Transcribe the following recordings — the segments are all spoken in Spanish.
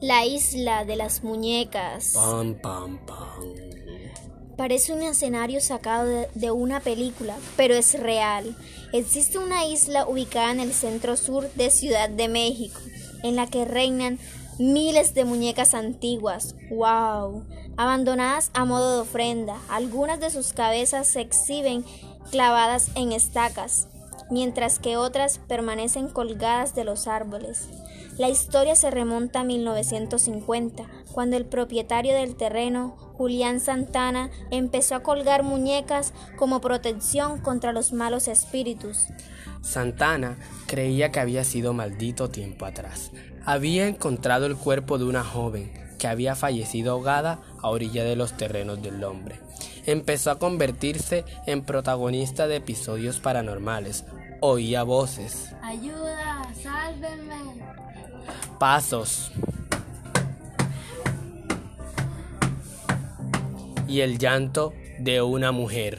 La isla de las muñecas. Pam, pam, pam. Parece un escenario sacado de, de una película, pero es real. Existe una isla ubicada en el centro sur de Ciudad de México, en la que reinan miles de muñecas antiguas. ¡Wow! Abandonadas a modo de ofrenda, algunas de sus cabezas se exhiben clavadas en estacas, mientras que otras permanecen colgadas de los árboles. La historia se remonta a 1950, cuando el propietario del terreno, Julián Santana, empezó a colgar muñecas como protección contra los malos espíritus. Santana creía que había sido maldito tiempo atrás. Había encontrado el cuerpo de una joven que había fallecido ahogada a orilla de los terrenos del hombre. Empezó a convertirse en protagonista de episodios paranormales. Oía voces. Ayuda, sálvenme. pasos y el llanto de una mujer.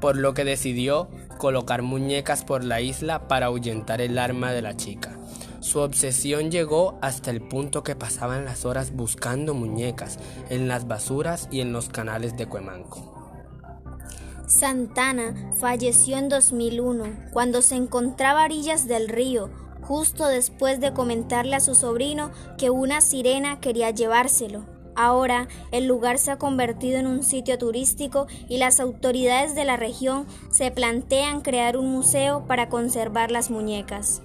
Por lo que decidió colocar muñecas por la isla para ahuyentar el arma de la chica. Su obsesión llegó hasta el punto que pasaban las horas buscando muñecas en las basuras y en los canales de Cuemanco. Santana falleció en 2001 cuando se encontraba a orillas del río, justo después de comentarle a su sobrino que una sirena quería llevárselo. Ahora el lugar se ha convertido en un sitio turístico y las autoridades de la región se plantean crear un museo para conservar las muñecas.